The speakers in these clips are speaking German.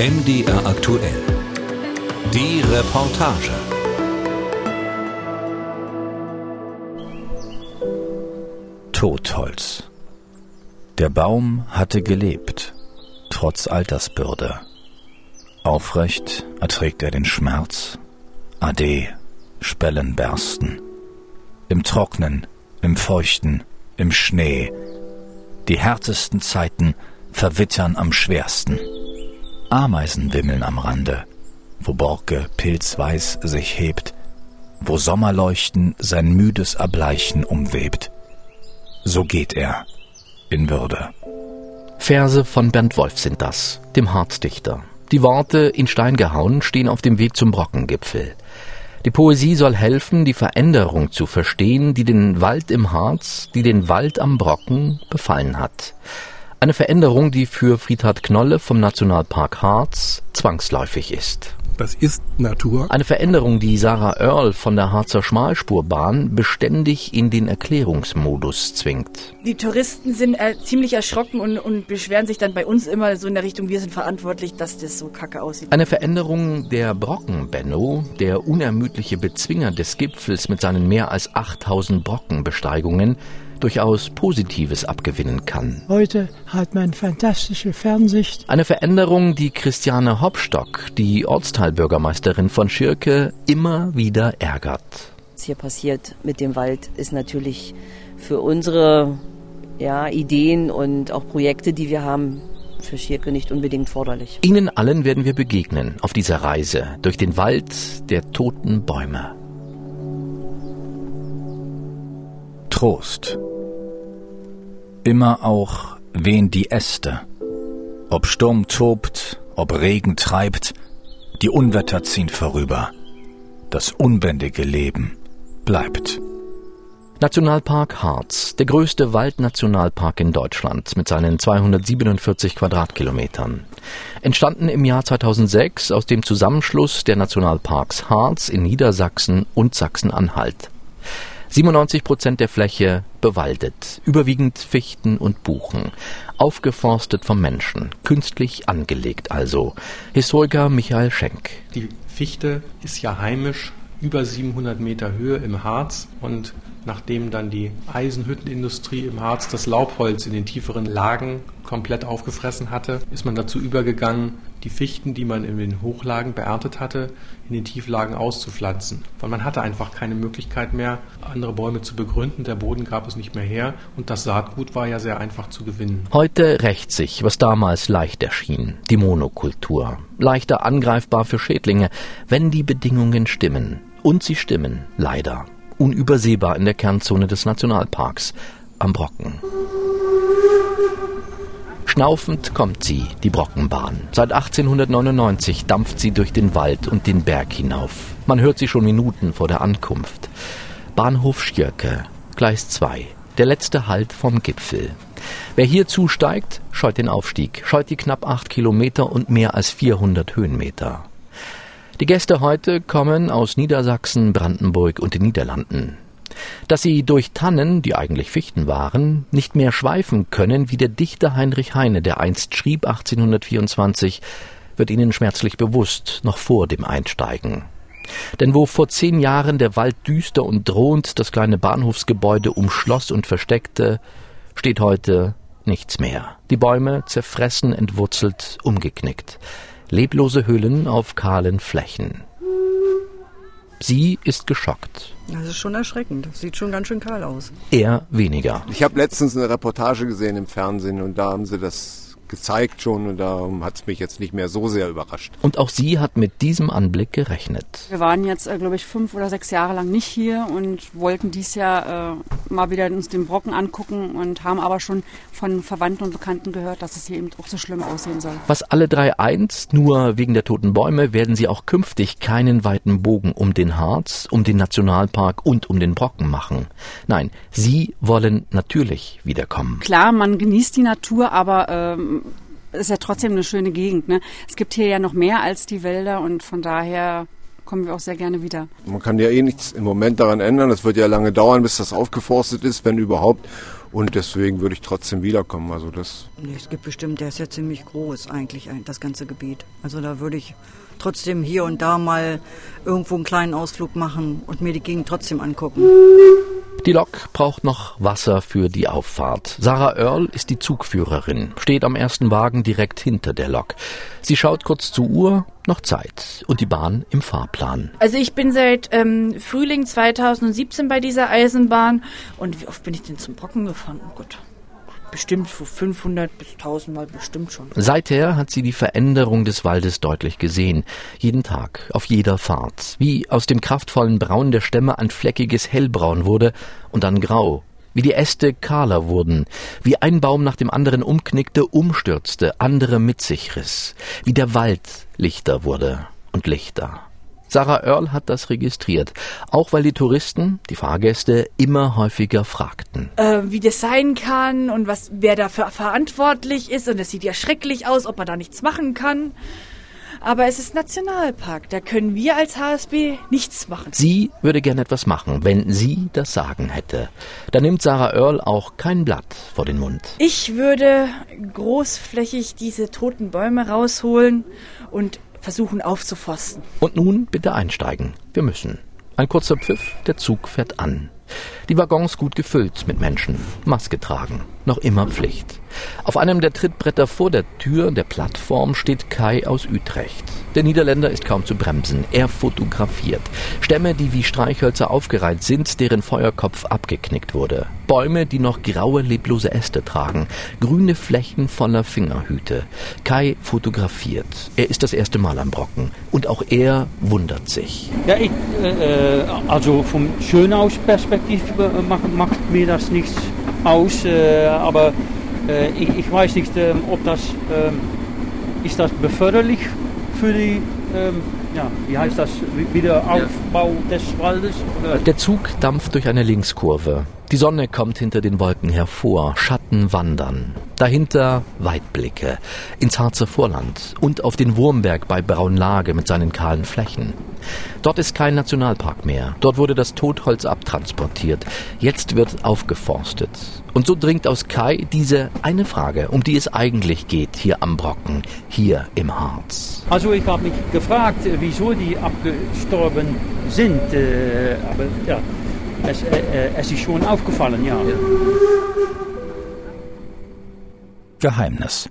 MDR aktuell. Die Reportage. Totholz. Der Baum hatte gelebt, trotz Altersbürde. Aufrecht erträgt er den Schmerz. Ade, Spellen bersten. Im Trocknen, im Feuchten, im Schnee. Die härtesten Zeiten verwittern am schwersten. Ameisen wimmeln am Rande, wo Borke pilzweiß sich hebt, wo Sommerleuchten sein müdes Erbleichen umwebt. So geht er in Würde. Verse von Bernd Wolf sind das, dem Harzdichter. Die Worte in Stein gehauen stehen auf dem Weg zum Brockengipfel. Die Poesie soll helfen, die Veränderung zu verstehen, die den Wald im Harz, die den Wald am Brocken befallen hat. Eine Veränderung, die für Friedhard Knolle vom Nationalpark Harz zwangsläufig ist. Das ist Natur. Eine Veränderung, die Sarah Earl von der Harzer Schmalspurbahn beständig in den Erklärungsmodus zwingt. Die Touristen sind äh, ziemlich erschrocken und, und beschweren sich dann bei uns immer so in der Richtung, wir sind verantwortlich, dass das so kacke aussieht. Eine Veränderung der Brocken-Benno, der unermüdliche Bezwinger des Gipfels mit seinen mehr als 8000 Brockenbesteigungen, durchaus Positives abgewinnen kann. Heute hat man fantastische Fernsicht. Eine Veränderung, die Christiane Hopstock, die Ortsteilbürgermeisterin von Schirke, immer wieder ärgert. Was hier passiert mit dem Wald, ist natürlich für unsere ja, Ideen und auch Projekte, die wir haben, für Schirke nicht unbedingt forderlich. Ihnen allen werden wir begegnen auf dieser Reise durch den Wald der toten Bäume. Trost. Immer auch wehen die Äste. Ob Sturm tobt, ob Regen treibt, die Unwetter ziehen vorüber. Das unbändige Leben bleibt. Nationalpark Harz, der größte Waldnationalpark in Deutschland mit seinen 247 Quadratkilometern. Entstanden im Jahr 2006 aus dem Zusammenschluss der Nationalparks Harz in Niedersachsen und Sachsen-Anhalt. 97 Prozent der Fläche bewaldet, überwiegend Fichten und Buchen, aufgeforstet vom Menschen, künstlich angelegt also. Historiker Michael Schenk. Die Fichte ist ja heimisch über 700 Meter Höhe im Harz und nachdem dann die Eisenhüttenindustrie im Harz das Laubholz in den tieferen Lagen komplett aufgefressen hatte, ist man dazu übergegangen, die Fichten, die man in den Hochlagen beerntet hatte, in den Tieflagen auszupflanzen. Weil man hatte einfach keine Möglichkeit mehr, andere Bäume zu begründen. Der Boden gab es nicht mehr her und das Saatgut war ja sehr einfach zu gewinnen. Heute rächt sich, was damals leicht erschien, die Monokultur. Leichter angreifbar für Schädlinge, wenn die Bedingungen stimmen. Und sie stimmen, leider. Unübersehbar in der Kernzone des Nationalparks, am Brocken. Schnaufend kommt sie, die Brockenbahn. Seit 1899 dampft sie durch den Wald und den Berg hinauf. Man hört sie schon Minuten vor der Ankunft. Bahnhof Schirke, Gleis 2, der letzte Halt vom Gipfel. Wer hier zusteigt, scheut den Aufstieg, scheut die knapp acht Kilometer und mehr als 400 Höhenmeter. Die Gäste heute kommen aus Niedersachsen, Brandenburg und den Niederlanden. Dass sie durch Tannen, die eigentlich Fichten waren, nicht mehr schweifen können, wie der Dichter Heinrich Heine, der einst schrieb 1824, wird ihnen schmerzlich bewusst, noch vor dem Einsteigen. Denn wo vor zehn Jahren der Wald düster und drohend das kleine Bahnhofsgebäude umschloss und versteckte, steht heute nichts mehr. Die Bäume zerfressen, entwurzelt, umgeknickt. Leblose Hüllen auf kahlen Flächen. Sie ist geschockt. Das ist schon erschreckend. Das sieht schon ganz schön kahl aus. Er weniger. Ich habe letztens eine Reportage gesehen im Fernsehen und da haben sie das gezeigt schon und darum hat es mich jetzt nicht mehr so sehr überrascht. Und auch sie hat mit diesem Anblick gerechnet. Wir waren jetzt, äh, glaube ich, fünf oder sechs Jahre lang nicht hier und wollten dies Jahr äh, mal wieder uns den Brocken angucken und haben aber schon von Verwandten und Bekannten gehört, dass es hier eben auch so schlimm aussehen soll. Was alle drei eint, nur wegen der toten Bäume werden sie auch künftig keinen weiten Bogen um den Harz, um den Nationalpark und um den Brocken machen. Nein, sie wollen natürlich wiederkommen. Klar, man genießt die Natur, aber ähm, ist ja trotzdem eine schöne Gegend. Ne? Es gibt hier ja noch mehr als die Wälder und von daher kommen wir auch sehr gerne wieder. Man kann ja eh nichts im Moment daran ändern. Es wird ja lange dauern, bis das aufgeforstet ist, wenn überhaupt. Und deswegen würde ich trotzdem wiederkommen. Also das nee, es gibt bestimmt, der ist ja ziemlich groß eigentlich, das ganze Gebiet. Also da würde ich trotzdem hier und da mal irgendwo einen kleinen Ausflug machen und mir die Gegend trotzdem angucken. Die Lok braucht noch Wasser für die Auffahrt. Sarah Earl ist die Zugführerin, steht am ersten Wagen direkt hinter der Lok. Sie schaut kurz zur Uhr, noch Zeit und die Bahn im Fahrplan. Also ich bin seit ähm, Frühling 2017 bei dieser Eisenbahn und wie oft bin ich denn zum Brocken gefahren? Oh Gott, bestimmt 500 bis 1000 Mal bestimmt schon. Seither hat sie die Veränderung des Waldes deutlich gesehen. Jeden Tag, auf jeder Fahrt. Wie aus dem kraftvollen Braun der Stämme ein fleckiges Hellbraun wurde und dann grau. Wie die Äste kahler wurden, wie ein Baum nach dem anderen umknickte, umstürzte, andere mit sich riss, wie der Wald lichter wurde und lichter. Sarah Earl hat das registriert, auch weil die Touristen, die Fahrgäste, immer häufiger fragten. Äh, wie das sein kann und was, wer dafür verantwortlich ist. Und es sieht ja schrecklich aus, ob man da nichts machen kann. Aber es ist Nationalpark, da können wir als HSB nichts machen. Sie würde gern etwas machen, wenn sie das Sagen hätte. Da nimmt Sarah Earl auch kein Blatt vor den Mund. Ich würde großflächig diese toten Bäume rausholen und versuchen aufzuforsten. Und nun bitte einsteigen. Wir müssen. Ein kurzer Pfiff, der Zug fährt an. Die Waggons gut gefüllt mit Menschen, Maske tragen, noch immer Pflicht. Auf einem der Trittbretter vor der Tür der Plattform steht Kai aus Utrecht. Der Niederländer ist kaum zu bremsen. Er fotografiert. Stämme, die wie Streichhölzer aufgereiht sind, deren Feuerkopf abgeknickt wurde. Bäume, die noch graue, leblose Äste tragen. Grüne Flächen voller Fingerhüte. Kai fotografiert. Er ist das erste Mal am Brocken. Und auch er wundert sich. Ja, ich, äh, also vom Schönhausperspektiv äh, macht, macht mir das nichts aus. Äh, aber ich, ich, weiß nicht, ob das, ist das beförderlich für die, ja, wie heißt das, Wiederaufbau ja. des Waldes? Oder? Der Zug dampft durch eine Linkskurve. Die Sonne kommt hinter den Wolken hervor, Schatten wandern. Dahinter Weitblicke ins Harzer Vorland und auf den Wurmberg bei Braunlage mit seinen kahlen Flächen. Dort ist kein Nationalpark mehr. Dort wurde das Totholz abtransportiert. Jetzt wird aufgeforstet. Und so dringt aus Kai diese eine Frage, um die es eigentlich geht hier am Brocken, hier im Harz. Also ich habe mich gefragt, wieso die abgestorben sind. Äh, aber ja, es, äh, äh, es ist schon aufgefallen, ja. Geheimnis.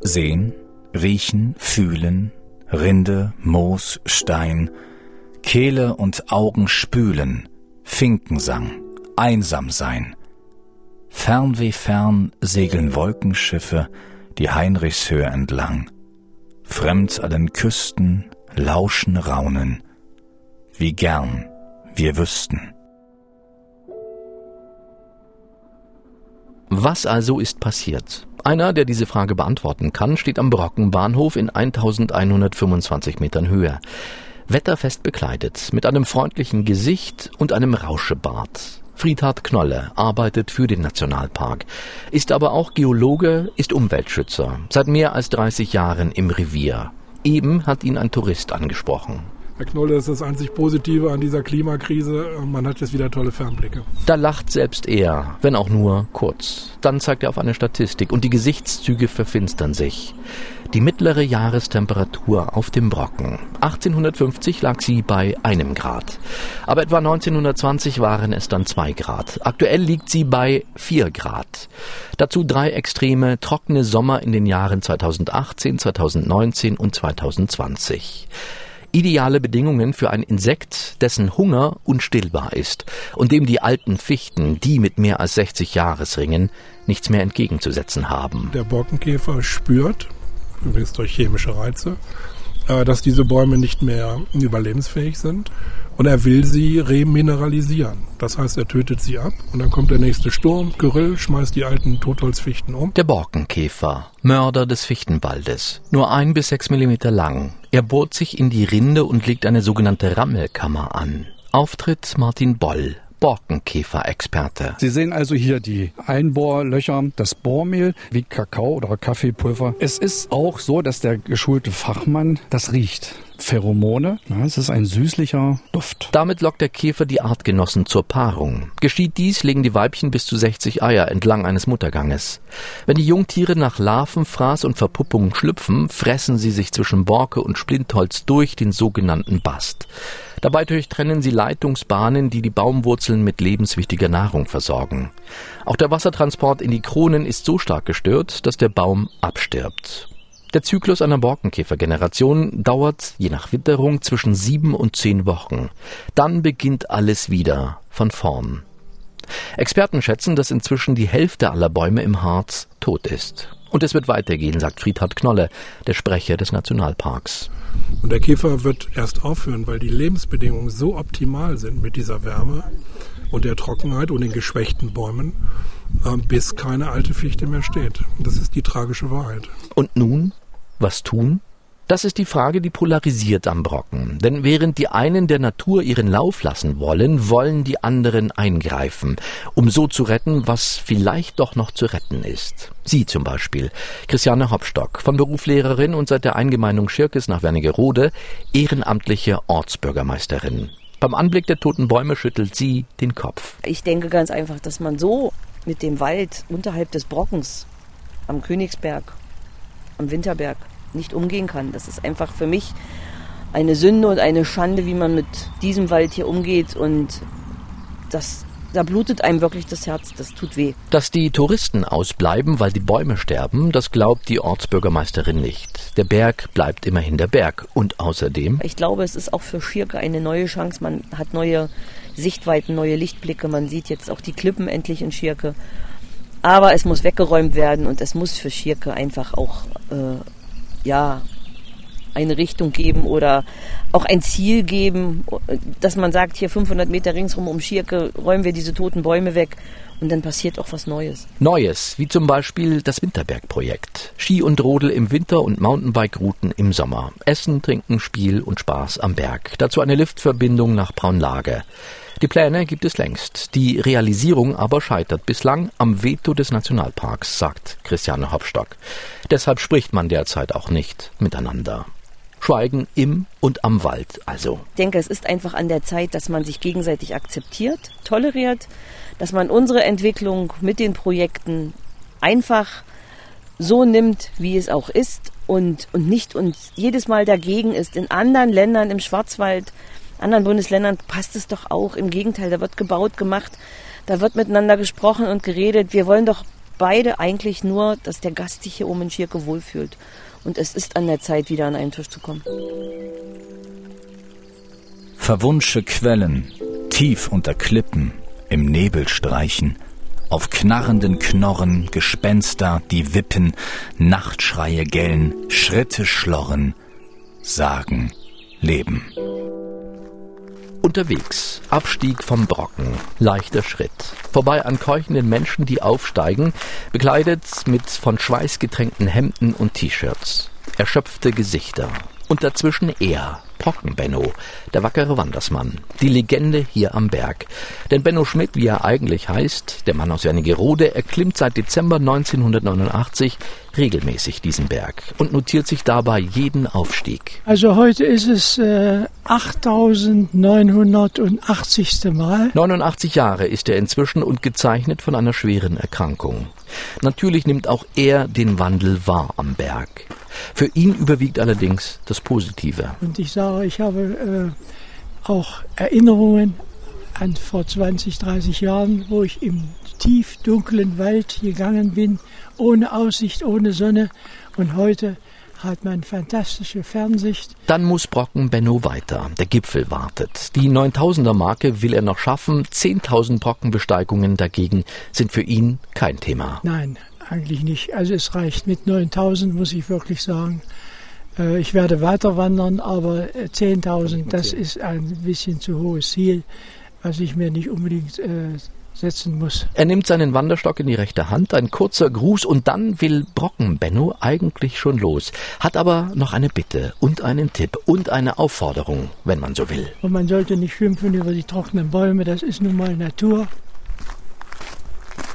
Sehen, riechen, fühlen, Rinde, Moos, Stein, Kehle und Augen spülen, Finkensang, einsam sein. Fern wie fern segeln Wolkenschiffe die Heinrichshöhe entlang. Fremd allen Küsten lauschen Raunen, wie gern wir wüssten. Was also ist passiert? Einer, der diese Frage beantworten kann, steht am Brockenbahnhof in 1125 Metern Höhe. Wetterfest bekleidet, mit einem freundlichen Gesicht und einem Rauschebart. Friedhard Knolle arbeitet für den Nationalpark, ist aber auch Geologe, ist Umweltschützer, seit mehr als 30 Jahren im Revier. Eben hat ihn ein Tourist angesprochen. Herr Knolle, das ist das einzig Positive an dieser Klimakrise. Man hat jetzt wieder tolle Fernblicke. Da lacht selbst er, wenn auch nur kurz. Dann zeigt er auf eine Statistik und die Gesichtszüge verfinstern sich. Die mittlere Jahrestemperatur auf dem Brocken. 1850 lag sie bei einem Grad. Aber etwa 1920 waren es dann zwei Grad. Aktuell liegt sie bei vier Grad. Dazu drei extreme, trockene Sommer in den Jahren 2018, 2019 und 2020 ideale Bedingungen für ein Insekt, dessen Hunger unstillbar ist und dem die alten Fichten, die mit mehr als 60 Jahresringen, nichts mehr entgegenzusetzen haben. Der Borkenkäfer spürt, übrigens durch chemische Reize, äh, dass diese Bäume nicht mehr überlebensfähig sind und er will sie remineralisieren. Das heißt, er tötet sie ab und dann kommt der nächste Sturm, Gyrill, schmeißt die alten Totholzfichten um. Der Borkenkäfer, Mörder des Fichtenwaldes, nur ein bis sechs Millimeter lang. Er bohrt sich in die Rinde und legt eine sogenannte Rammelkammer an. Auftritt Martin Boll, Borkenkäfer-Experte. Sie sehen also hier die Einbohrlöcher, das Bohrmehl wie Kakao oder Kaffeepulver. Es ist auch so, dass der geschulte Fachmann das riecht. Pheromone. Ja, es ist ein süßlicher Duft. Damit lockt der Käfer die Artgenossen zur Paarung. Geschieht dies, legen die Weibchen bis zu 60 Eier entlang eines Mutterganges. Wenn die Jungtiere nach Larven, Fraß und Verpuppung schlüpfen, fressen sie sich zwischen Borke und Splintholz durch den sogenannten Bast. Dabei durchtrennen sie Leitungsbahnen, die die Baumwurzeln mit lebenswichtiger Nahrung versorgen. Auch der Wassertransport in die Kronen ist so stark gestört, dass der Baum abstirbt. Der Zyklus einer Borkenkäfergeneration dauert, je nach Witterung, zwischen sieben und zehn Wochen. Dann beginnt alles wieder von vorn. Experten schätzen, dass inzwischen die Hälfte aller Bäume im Harz tot ist. Und es wird weitergehen, sagt Friedhard Knolle, der Sprecher des Nationalparks. Und der Käfer wird erst aufhören, weil die Lebensbedingungen so optimal sind mit dieser Wärme und der Trockenheit und den geschwächten Bäumen, bis keine alte Fichte mehr steht. Das ist die tragische Wahrheit. Und nun? Was tun? Das ist die Frage, die polarisiert am Brocken. Denn während die einen der Natur ihren Lauf lassen wollen, wollen die anderen eingreifen, um so zu retten, was vielleicht doch noch zu retten ist. Sie zum Beispiel, Christiane Hopstock, von Berufslehrerin und seit der Eingemeindung Schirkes nach Wernigerode, ehrenamtliche Ortsbürgermeisterin. Beim Anblick der toten Bäume schüttelt sie den Kopf. Ich denke ganz einfach, dass man so mit dem Wald unterhalb des Brockens am Königsberg, am Winterberg, nicht umgehen kann. Das ist einfach für mich eine Sünde und eine Schande, wie man mit diesem Wald hier umgeht und das da blutet einem wirklich das Herz, das tut weh. Dass die Touristen ausbleiben, weil die Bäume sterben, das glaubt die Ortsbürgermeisterin nicht. Der Berg bleibt immerhin der Berg. Und außerdem. Ich glaube, es ist auch für Schirke eine neue Chance. Man hat neue Sichtweiten, neue Lichtblicke. Man sieht jetzt auch die Klippen endlich in Schirke. Aber es muss weggeräumt werden und es muss für Schirke einfach auch äh, ja, eine Richtung geben oder auch ein Ziel geben, dass man sagt, hier 500 Meter ringsrum um Schierke räumen wir diese toten Bäume weg und dann passiert auch was Neues. Neues, wie zum Beispiel das Winterbergprojekt. Ski und Rodel im Winter und Mountainbike-Routen im Sommer. Essen, Trinken, Spiel und Spaß am Berg. Dazu eine Liftverbindung nach Braunlage. Die Pläne gibt es längst. Die Realisierung aber scheitert bislang am Veto des Nationalparks, sagt Christiane Hopstock. Deshalb spricht man derzeit auch nicht miteinander. Schweigen im und am Wald also. Ich denke, es ist einfach an der Zeit, dass man sich gegenseitig akzeptiert, toleriert, dass man unsere Entwicklung mit den Projekten einfach so nimmt, wie es auch ist und, und nicht und jedes Mal dagegen ist. In anderen Ländern im Schwarzwald anderen Bundesländern passt es doch auch. Im Gegenteil, da wird gebaut, gemacht, da wird miteinander gesprochen und geredet. Wir wollen doch beide eigentlich nur, dass der Gast sich hier oben in Schirke wohlfühlt. Und es ist an der Zeit, wieder an einen Tisch zu kommen. Verwunsche Quellen, tief unter Klippen, im Nebel streichen, auf knarrenden Knorren Gespenster, die wippen, Nachtschreie gellen, Schritte schlorren, sagen, leben. Unterwegs. Abstieg vom Brocken. Leichter Schritt. Vorbei an keuchenden Menschen, die aufsteigen, bekleidet mit von Schweiß getränkten Hemden und T-Shirts. Erschöpfte Gesichter. Und dazwischen er, Brocken Benno, der wackere Wandersmann, die Legende hier am Berg. Denn Benno Schmidt, wie er eigentlich heißt, der Mann aus Wernigerode, erklimmt seit Dezember 1989 regelmäßig diesen Berg und notiert sich dabei jeden Aufstieg. Also heute ist es äh, 8980. Mal. 89 Jahre ist er inzwischen und gezeichnet von einer schweren Erkrankung. Natürlich nimmt auch er den Wandel wahr am Berg. Für ihn überwiegt allerdings das Positive. Und ich sage, ich habe äh, auch Erinnerungen an vor 20, 30 Jahren, wo ich im tief dunklen Wald gegangen bin, ohne Aussicht, ohne Sonne. Und heute hat man fantastische Fernsicht. Dann muss Brocken Benno weiter. Der Gipfel wartet. Die 9000er Marke will er noch schaffen. 10.000 Brockenbesteigungen dagegen sind für ihn kein Thema. Nein, eigentlich nicht. Also es reicht mit 9000, muss ich wirklich sagen. Äh, ich werde weiter wandern, aber 10.000, äh, das ist ein bisschen zu hohes Ziel, was ich mir nicht unbedingt äh, setzen muss. Er nimmt seinen Wanderstock in die rechte Hand, ein kurzer Gruß und dann will Brocken Benno eigentlich schon los, hat aber noch eine Bitte und einen Tipp und eine Aufforderung, wenn man so will. Und man sollte nicht schimpfen über die trockenen Bäume, das ist nun mal Natur.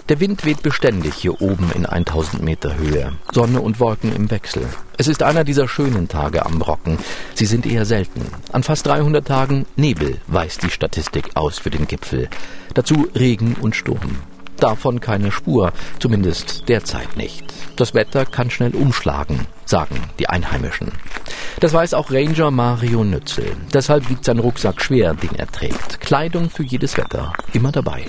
Der Wind weht beständig hier oben in 1000 Meter Höhe. Sonne und Wolken im Wechsel. Es ist einer dieser schönen Tage am Brocken. Sie sind eher selten. An fast 300 Tagen Nebel weist die Statistik aus für den Gipfel. Dazu Regen und Sturm. Davon keine Spur, zumindest derzeit nicht. Das Wetter kann schnell umschlagen, sagen die Einheimischen. Das weiß auch Ranger Mario Nützel. Deshalb wiegt sein Rucksack schwer, den er trägt. Kleidung für jedes Wetter, immer dabei.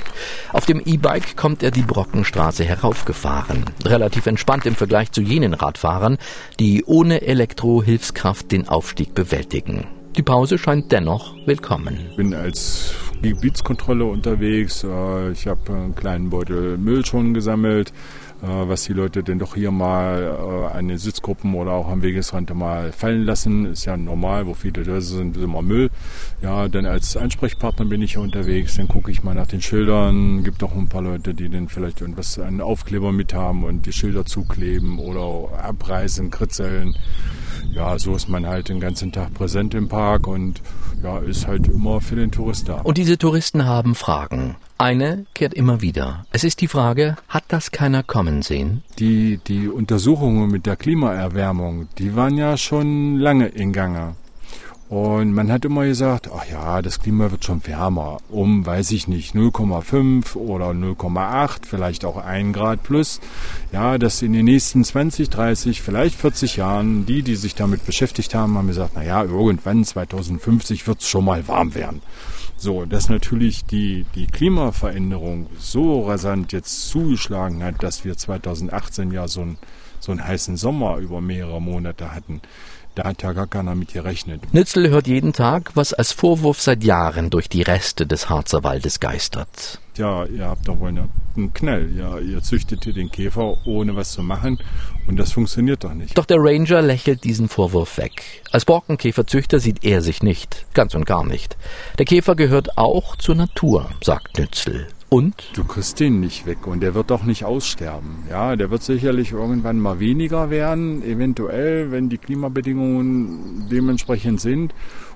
Auf dem E-Bike kommt er die Brockenstraße heraufgefahren. Relativ entspannt im Vergleich zu jenen Radfahrern, die ohne Elektrohilfskraft den Aufstieg bewältigen. Die Pause scheint dennoch willkommen. Ich bin als Gebietskontrolle unterwegs. Äh, ich habe einen kleinen Beutel Müll schon gesammelt, was die Leute denn doch hier mal äh, an den Sitzgruppen oder auch am Wegesrand mal fallen lassen. Ist ja normal, wo viele Döse sind, ist immer Müll. Ja, dann als Ansprechpartner bin ich hier unterwegs. Dann gucke ich mal nach den Schildern. Gibt auch ein paar Leute, die dann vielleicht irgendwas an Aufkleber mit haben und die Schilder zukleben oder abreißen, kritzeln ja, so ist man halt den ganzen Tag präsent im Park und ja, ist halt immer für den Tourist da. Und diese Touristen haben Fragen. Eine kehrt immer wieder. Es ist die Frage, hat das keiner kommen sehen? Die, die Untersuchungen mit der Klimaerwärmung, die waren ja schon lange in Gange. Und man hat immer gesagt, ach ja, das Klima wird schon wärmer, um, weiß ich nicht, 0,5 oder 0,8, vielleicht auch 1 Grad plus. Ja, dass in den nächsten 20, 30, vielleicht 40 Jahren, die, die sich damit beschäftigt haben, haben gesagt, na ja, irgendwann 2050 wird es schon mal warm werden. So, dass natürlich die, die Klimaveränderung so rasant jetzt zugeschlagen hat, dass wir 2018 ja so, ein, so einen heißen Sommer über mehrere Monate hatten da hat ja gar keiner mit gerechnet. Nützel hört jeden Tag, was als Vorwurf seit Jahren durch die Reste des Harzer Waldes geistert. Ja, ihr habt doch wohl einen Knall. Ja, ihr züchtet hier den Käfer, ohne was zu machen. Und das funktioniert doch nicht. Doch der Ranger lächelt diesen Vorwurf weg. Als Borkenkäferzüchter sieht er sich nicht. Ganz und gar nicht. Der Käfer gehört auch zur Natur, sagt Nützel. Und? Du kriegst den nicht weg und der wird auch nicht aussterben. Ja, der wird sicherlich irgendwann mal weniger werden, eventuell, wenn die Klimabedingungen dementsprechend sind.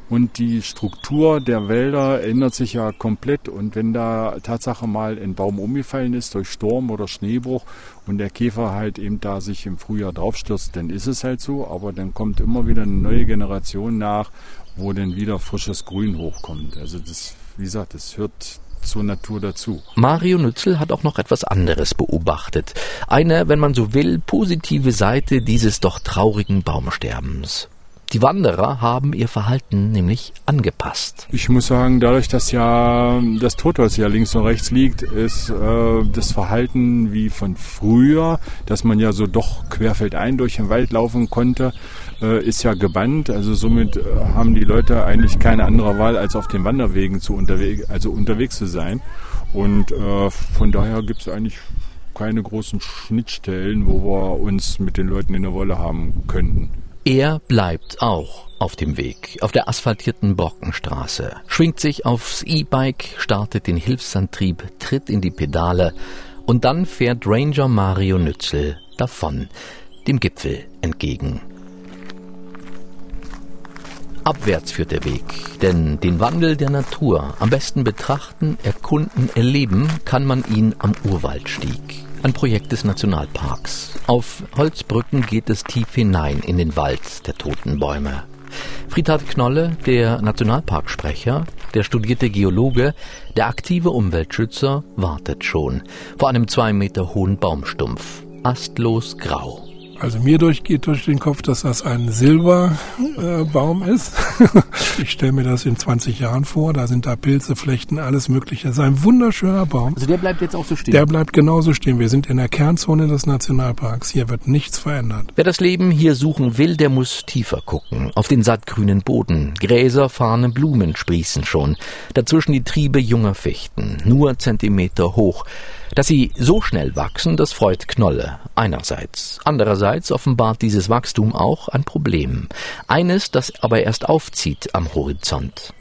Und die Struktur der Wälder ändert sich ja komplett. Und wenn da Tatsache mal ein Baum umgefallen ist durch Sturm oder Schneebruch und der Käfer halt eben da sich im Frühjahr draufstürzt, dann ist es halt so. Aber dann kommt immer wieder eine neue Generation nach, wo dann wieder frisches Grün hochkommt. Also das, wie gesagt, das hört zur Natur dazu. Mario Nützel hat auch noch etwas anderes beobachtet. Eine, wenn man so will, positive Seite dieses doch traurigen Baumsterbens. Die Wanderer haben ihr Verhalten nämlich angepasst. Ich muss sagen, dadurch, dass ja das Totholz ja links und rechts liegt, ist äh, das Verhalten wie von früher, dass man ja so doch querfeldein durch den Wald laufen konnte, äh, ist ja gebannt. Also somit äh, haben die Leute eigentlich keine andere Wahl, als auf den Wanderwegen zu unterwegs, also unterwegs zu sein. Und äh, von daher gibt es eigentlich keine großen Schnittstellen, wo wir uns mit den Leuten in der Wolle haben könnten. Er bleibt auch auf dem Weg, auf der asphaltierten Brockenstraße, schwingt sich aufs E-Bike, startet den Hilfsantrieb, tritt in die Pedale und dann fährt Ranger Mario Nützel davon, dem Gipfel entgegen. Abwärts führt der Weg, denn den Wandel der Natur am besten betrachten, erkunden, erleben kann man ihn am Urwaldstieg ein Projekt des Nationalparks. Auf Holzbrücken geht es tief hinein in den Wald der toten Bäume. Friedhard Knolle, der Nationalparksprecher, der studierte Geologe, der aktive Umweltschützer, wartet schon vor einem zwei Meter hohen Baumstumpf, astlos grau. Also mir durch, geht durch den Kopf, dass das ein Silberbaum äh, ist. ich stelle mir das in 20 Jahren vor. Da sind da Pilze, Flechten, alles Mögliche. Das ist ein wunderschöner Baum. Also der bleibt jetzt auch so stehen? Der bleibt genauso stehen. Wir sind in der Kernzone des Nationalparks. Hier wird nichts verändert. Wer das Leben hier suchen will, der muss tiefer gucken. Auf den sattgrünen Boden. Gräser, Fahne, Blumen sprießen schon. Dazwischen die Triebe junger Fichten. Nur Zentimeter hoch. Dass sie so schnell wachsen, das freut Knolle einerseits. Andererseits offenbart dieses Wachstum auch ein Problem. Eines, das aber erst aufzieht am Horizont.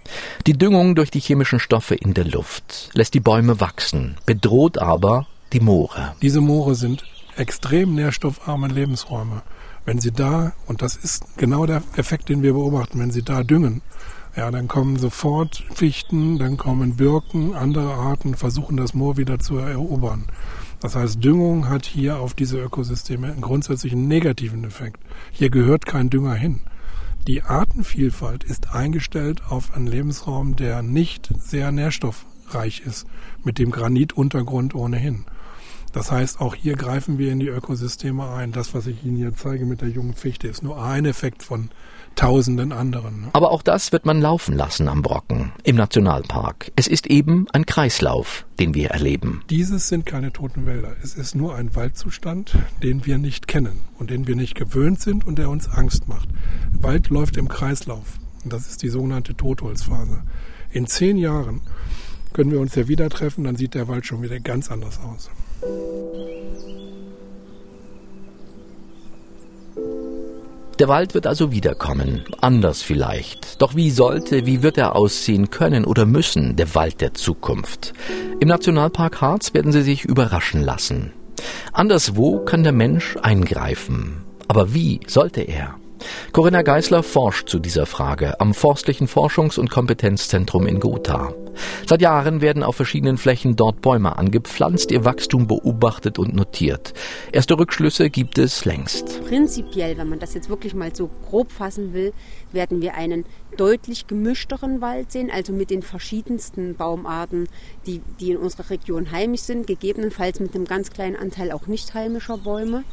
Die Düngung durch die chemischen Stoffe in der Luft lässt die Bäume wachsen, bedroht aber die Moore. Diese Moore sind extrem nährstoffarme Lebensräume. Wenn sie da, und das ist genau der Effekt, den wir beobachten, wenn sie da düngen, ja, dann kommen sofort Fichten, dann kommen Birken, andere Arten versuchen das Moor wieder zu erobern. Das heißt, Düngung hat hier auf diese Ökosysteme einen grundsätzlichen negativen Effekt. Hier gehört kein Dünger hin. Die Artenvielfalt ist eingestellt auf einen Lebensraum, der nicht sehr nährstoffreich ist, mit dem Granituntergrund ohnehin. Das heißt, auch hier greifen wir in die Ökosysteme ein. Das, was ich Ihnen hier zeige mit der jungen Fichte, ist nur ein Effekt von tausenden anderen. Ne? Aber auch das wird man laufen lassen am Brocken, im Nationalpark. Es ist eben ein Kreislauf, den wir erleben. Dieses sind keine toten Wälder. Es ist nur ein Waldzustand, den wir nicht kennen und den wir nicht gewöhnt sind und der uns Angst macht. Wald läuft im Kreislauf. Das ist die sogenannte Totholzphase. In zehn Jahren können wir uns ja wieder treffen, dann sieht der Wald schon wieder ganz anders aus. Der Wald wird also wiederkommen, anders vielleicht. Doch wie sollte, wie wird er aussehen können oder müssen, der Wald der Zukunft? Im Nationalpark Harz werden Sie sich überraschen lassen. Anderswo kann der Mensch eingreifen. Aber wie sollte er? Corinna Geisler forscht zu dieser Frage am Forstlichen Forschungs- und Kompetenzzentrum in Gotha. Seit Jahren werden auf verschiedenen Flächen dort Bäume angepflanzt, ihr Wachstum beobachtet und notiert. Erste Rückschlüsse gibt es längst. Prinzipiell, wenn man das jetzt wirklich mal so grob fassen will, werden wir einen deutlich gemischteren Wald sehen, also mit den verschiedensten Baumarten, die, die in unserer Region heimisch sind, gegebenenfalls mit einem ganz kleinen Anteil auch nicht heimischer Bäume.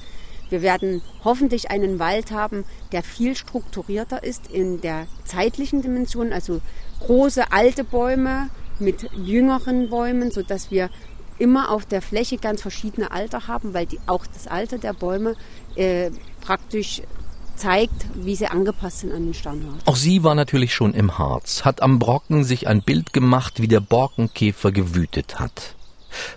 Wir werden hoffentlich einen Wald haben, der viel strukturierter ist in der zeitlichen Dimension, also große alte Bäume mit jüngeren Bäumen, sodass wir immer auf der Fläche ganz verschiedene Alter haben, weil die, auch das Alter der Bäume äh, praktisch zeigt, wie sie angepasst sind an den Standort. Auch sie war natürlich schon im Harz, hat am Brocken sich ein Bild gemacht, wie der Borkenkäfer gewütet hat.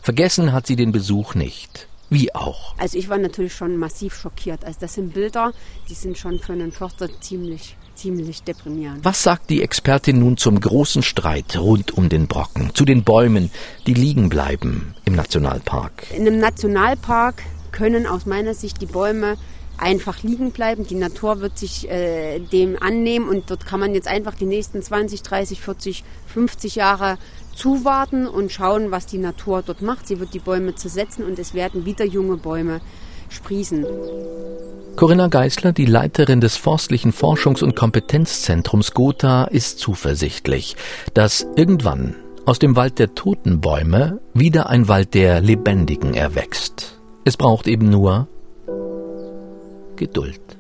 Vergessen hat sie den Besuch nicht. Wie auch. Also ich war natürlich schon massiv schockiert. Also das sind Bilder, die sind schon für einen Förster ziemlich ziemlich deprimierend. Was sagt die Expertin nun zum großen Streit rund um den Brocken, zu den Bäumen, die liegen bleiben im Nationalpark? In einem Nationalpark können aus meiner Sicht die Bäume einfach liegen bleiben. Die Natur wird sich äh, dem annehmen und dort kann man jetzt einfach die nächsten 20, 30, 40, 50 Jahre zuwarten und schauen, was die Natur dort macht. Sie wird die Bäume zersetzen und es werden wieder junge Bäume sprießen. Corinna Geisler, die Leiterin des Forstlichen Forschungs- und Kompetenzzentrums Gotha, ist zuversichtlich, dass irgendwann aus dem Wald der toten Bäume wieder ein Wald der Lebendigen erwächst. Es braucht eben nur Geduld.